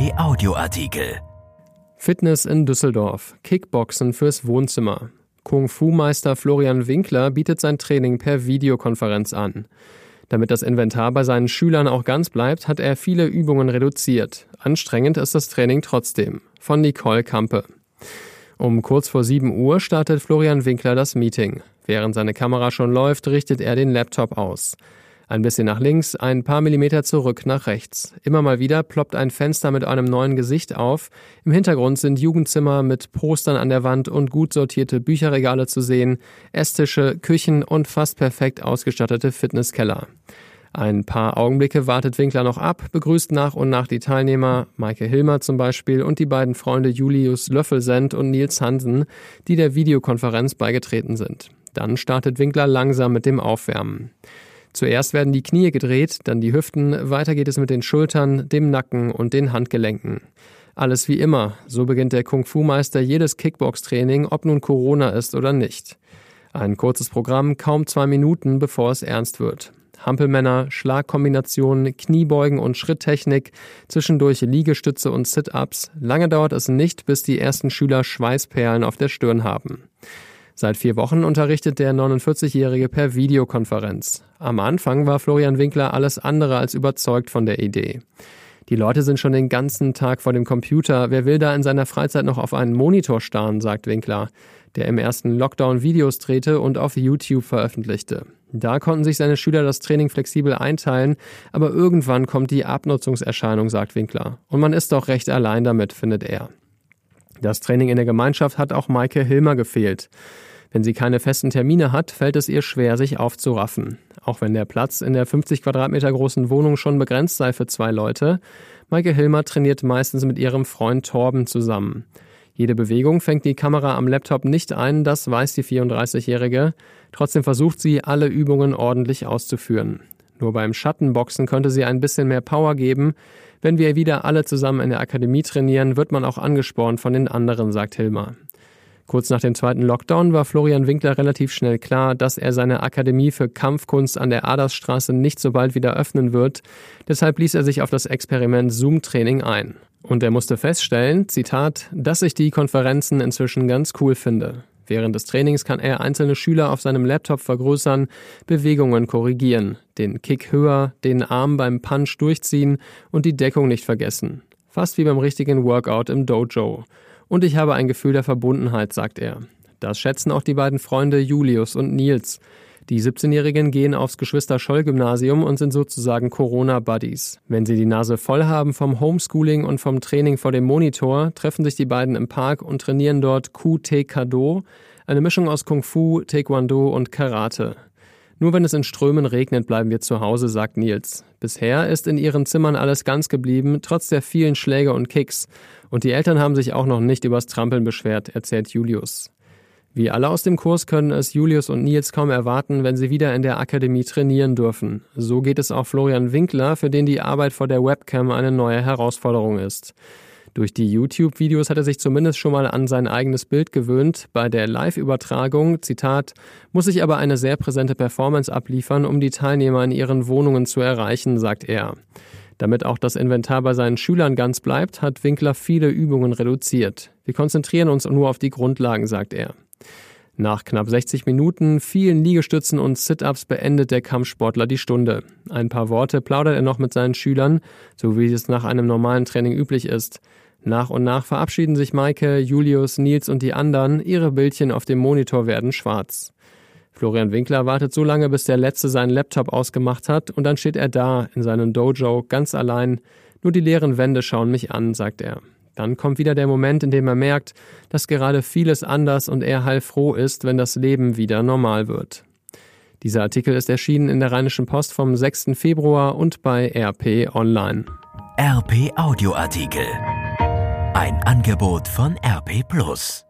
RP Audioartikel. Fitness in Düsseldorf, Kickboxen fürs Wohnzimmer. Kung-Fu-Meister Florian Winkler bietet sein Training per Videokonferenz an. Damit das Inventar bei seinen Schülern auch ganz bleibt, hat er viele Übungen reduziert. Anstrengend ist das Training trotzdem. Von Nicole Kampe. Um kurz vor 7 Uhr startet Florian Winkler das Meeting. Während seine Kamera schon läuft, richtet er den Laptop aus. Ein bisschen nach links, ein paar Millimeter zurück nach rechts. Immer mal wieder ploppt ein Fenster mit einem neuen Gesicht auf. Im Hintergrund sind Jugendzimmer mit Postern an der Wand und gut sortierte Bücherregale zu sehen, Esstische, Küchen und fast perfekt ausgestattete Fitnesskeller. Ein paar Augenblicke wartet Winkler noch ab, begrüßt nach und nach die Teilnehmer, Maike Hilmer zum Beispiel und die beiden Freunde Julius Löffelsend und Nils Hansen, die der Videokonferenz beigetreten sind. Dann startet Winkler langsam mit dem Aufwärmen. Zuerst werden die Knie gedreht, dann die Hüften, weiter geht es mit den Schultern, dem Nacken und den Handgelenken. Alles wie immer, so beginnt der Kung-Fu-Meister jedes Kickbox-Training, ob nun Corona ist oder nicht. Ein kurzes Programm, kaum zwei Minuten, bevor es ernst wird. Hampelmänner, Schlagkombinationen, Kniebeugen und Schritttechnik, zwischendurch Liegestütze und Sit-ups. Lange dauert es nicht, bis die ersten Schüler Schweißperlen auf der Stirn haben. Seit vier Wochen unterrichtet der 49-Jährige per Videokonferenz. Am Anfang war Florian Winkler alles andere als überzeugt von der Idee. Die Leute sind schon den ganzen Tag vor dem Computer. Wer will da in seiner Freizeit noch auf einen Monitor starren, sagt Winkler, der im ersten Lockdown Videos drehte und auf YouTube veröffentlichte. Da konnten sich seine Schüler das Training flexibel einteilen, aber irgendwann kommt die Abnutzungserscheinung, sagt Winkler. Und man ist doch recht allein damit, findet er. Das Training in der Gemeinschaft hat auch Maike Hilmer gefehlt. Wenn sie keine festen Termine hat, fällt es ihr schwer, sich aufzuraffen. Auch wenn der Platz in der 50 Quadratmeter großen Wohnung schon begrenzt sei für zwei Leute, Maike Hilmer trainiert meistens mit ihrem Freund Torben zusammen. Jede Bewegung fängt die Kamera am Laptop nicht ein, das weiß die 34-Jährige. Trotzdem versucht sie, alle Übungen ordentlich auszuführen. Nur beim Schattenboxen könnte sie ein bisschen mehr Power geben. Wenn wir wieder alle zusammen in der Akademie trainieren, wird man auch angespornt von den anderen, sagt Hilmer. Kurz nach dem zweiten Lockdown war Florian Winkler relativ schnell klar, dass er seine Akademie für Kampfkunst an der Adersstraße nicht so bald wieder öffnen wird. Deshalb ließ er sich auf das Experiment Zoom-Training ein. Und er musste feststellen, Zitat, dass ich die Konferenzen inzwischen ganz cool finde. Während des Trainings kann er einzelne Schüler auf seinem Laptop vergrößern, Bewegungen korrigieren, den Kick höher, den Arm beim Punch durchziehen und die Deckung nicht vergessen. Fast wie beim richtigen Workout im Dojo. Und ich habe ein Gefühl der Verbundenheit, sagt er. Das schätzen auch die beiden Freunde Julius und Nils. Die 17-Jährigen gehen aufs Geschwister-Scholl-Gymnasium und sind sozusagen Corona-Buddies. Wenn sie die Nase voll haben vom Homeschooling und vom Training vor dem Monitor, treffen sich die beiden im Park und trainieren dort Ku-Te-Kado, eine Mischung aus Kung Fu, Taekwondo und Karate. Nur wenn es in Strömen regnet, bleiben wir zu Hause, sagt Nils. Bisher ist in ihren Zimmern alles ganz geblieben, trotz der vielen Schläge und Kicks. Und die Eltern haben sich auch noch nicht übers Trampeln beschwert, erzählt Julius. Wie alle aus dem Kurs können es Julius und Nils kaum erwarten, wenn sie wieder in der Akademie trainieren dürfen. So geht es auch Florian Winkler, für den die Arbeit vor der Webcam eine neue Herausforderung ist. Durch die YouTube-Videos hat er sich zumindest schon mal an sein eigenes Bild gewöhnt. Bei der Live-Übertragung, Zitat, muss ich aber eine sehr präsente Performance abliefern, um die Teilnehmer in ihren Wohnungen zu erreichen, sagt er. Damit auch das Inventar bei seinen Schülern ganz bleibt, hat Winkler viele Übungen reduziert. Wir konzentrieren uns nur auf die Grundlagen, sagt er. Nach knapp 60 Minuten, vielen Liegestützen und Sit-ups beendet der Kampfsportler die Stunde. Ein paar Worte plaudert er noch mit seinen Schülern, so wie es nach einem normalen Training üblich ist. Nach und nach verabschieden sich Maike, Julius, Nils und die anderen, ihre Bildchen auf dem Monitor werden schwarz. Florian Winkler wartet so lange, bis der Letzte seinen Laptop ausgemacht hat, und dann steht er da in seinem Dojo ganz allein. Nur die leeren Wände schauen mich an, sagt er. Dann kommt wieder der Moment, in dem er merkt, dass gerade vieles anders und er heilfroh ist, wenn das Leben wieder normal wird. Dieser Artikel ist erschienen in der Rheinischen Post vom 6. Februar und bei RP Online. RP Audioartikel. Ein Angebot von RP Plus.